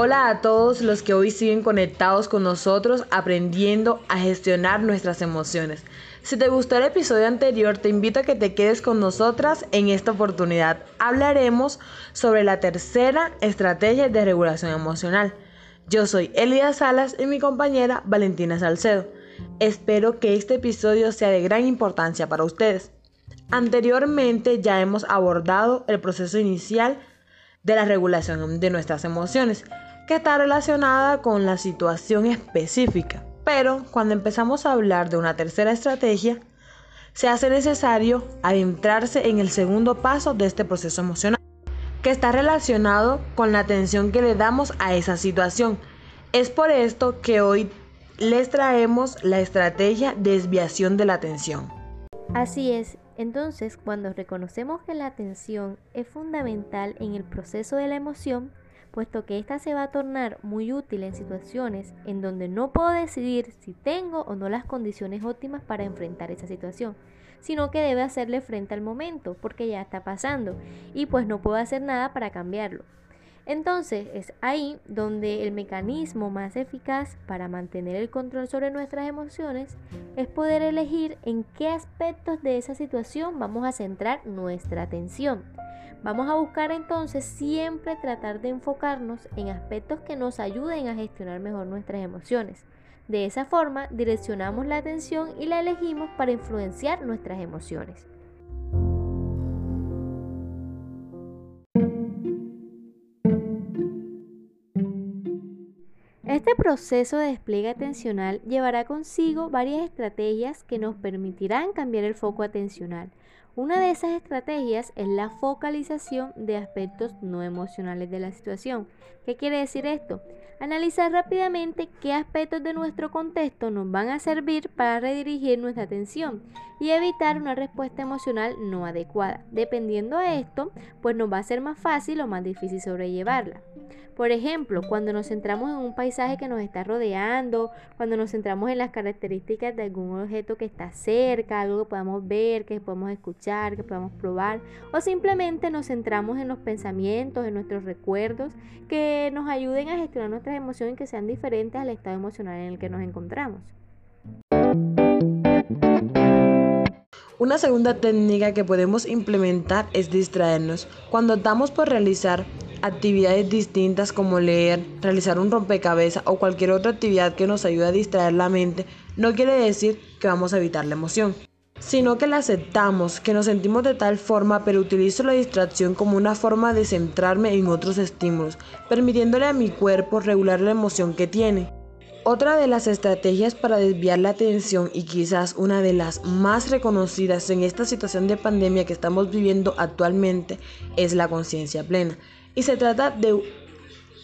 Hola a todos los que hoy siguen conectados con nosotros aprendiendo a gestionar nuestras emociones. Si te gustó el episodio anterior, te invito a que te quedes con nosotras en esta oportunidad. Hablaremos sobre la tercera estrategia de regulación emocional. Yo soy Elida Salas y mi compañera Valentina Salcedo. Espero que este episodio sea de gran importancia para ustedes. Anteriormente ya hemos abordado el proceso inicial de la regulación de nuestras emociones que está relacionada con la situación específica. Pero cuando empezamos a hablar de una tercera estrategia, se hace necesario adentrarse en el segundo paso de este proceso emocional, que está relacionado con la atención que le damos a esa situación. Es por esto que hoy les traemos la estrategia desviación de la atención. Así es, entonces cuando reconocemos que la atención es fundamental en el proceso de la emoción, puesto que ésta se va a tornar muy útil en situaciones en donde no puedo decidir si tengo o no las condiciones óptimas para enfrentar esa situación, sino que debe hacerle frente al momento, porque ya está pasando y pues no puedo hacer nada para cambiarlo. Entonces es ahí donde el mecanismo más eficaz para mantener el control sobre nuestras emociones es poder elegir en qué aspectos de esa situación vamos a centrar nuestra atención. Vamos a buscar entonces siempre tratar de enfocarnos en aspectos que nos ayuden a gestionar mejor nuestras emociones. De esa forma direccionamos la atención y la elegimos para influenciar nuestras emociones. Este proceso de despliegue atencional llevará consigo varias estrategias que nos permitirán cambiar el foco atencional. Una de esas estrategias es la focalización de aspectos no emocionales de la situación. ¿Qué quiere decir esto? Analizar rápidamente qué aspectos de nuestro contexto nos van a servir para redirigir nuestra atención y evitar una respuesta emocional no adecuada. Dependiendo de esto, pues nos va a ser más fácil o más difícil sobrellevarla. Por ejemplo, cuando nos centramos en un paisaje que nos está rodeando, cuando nos centramos en las características de algún objeto que está cerca, algo que podamos ver, que podamos escuchar, que podamos probar, o simplemente nos centramos en los pensamientos, en nuestros recuerdos, que nos ayuden a gestionar nuestras emociones que sean diferentes al estado emocional en el que nos encontramos. Una segunda técnica que podemos implementar es distraernos. Cuando damos por realizar actividades distintas como leer, realizar un rompecabezas o cualquier otra actividad que nos ayude a distraer la mente, no quiere decir que vamos a evitar la emoción, sino que la aceptamos, que nos sentimos de tal forma, pero utilizo la distracción como una forma de centrarme en otros estímulos, permitiéndole a mi cuerpo regular la emoción que tiene. Otra de las estrategias para desviar la atención y quizás una de las más reconocidas en esta situación de pandemia que estamos viviendo actualmente es la conciencia plena. Y se trata de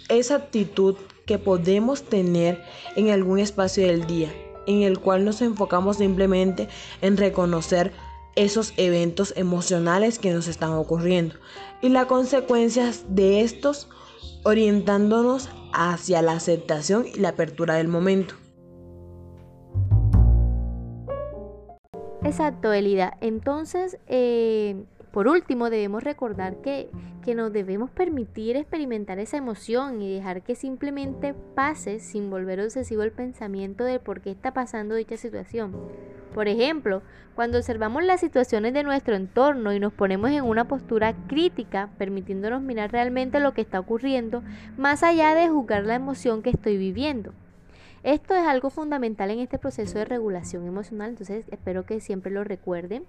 esa actitud que podemos tener en algún espacio del día, en el cual nos enfocamos simplemente en reconocer esos eventos emocionales que nos están ocurriendo y las consecuencias de estos orientándonos hacia la aceptación y la apertura del momento. Exacto, Elida. Entonces, eh, por último, debemos recordar que, que nos debemos permitir experimentar esa emoción y dejar que simplemente pase sin volver obsesivo el pensamiento de por qué está pasando dicha situación. Por ejemplo, cuando observamos las situaciones de nuestro entorno y nos ponemos en una postura crítica, permitiéndonos mirar realmente lo que está ocurriendo, más allá de juzgar la emoción que estoy viviendo. Esto es algo fundamental en este proceso de regulación emocional, entonces espero que siempre lo recuerden.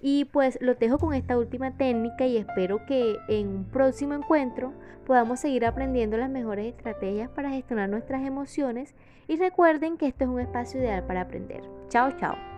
Y pues lo dejo con esta última técnica y espero que en un próximo encuentro podamos seguir aprendiendo las mejores estrategias para gestionar nuestras emociones y recuerden que esto es un espacio ideal para aprender. Chao, chao.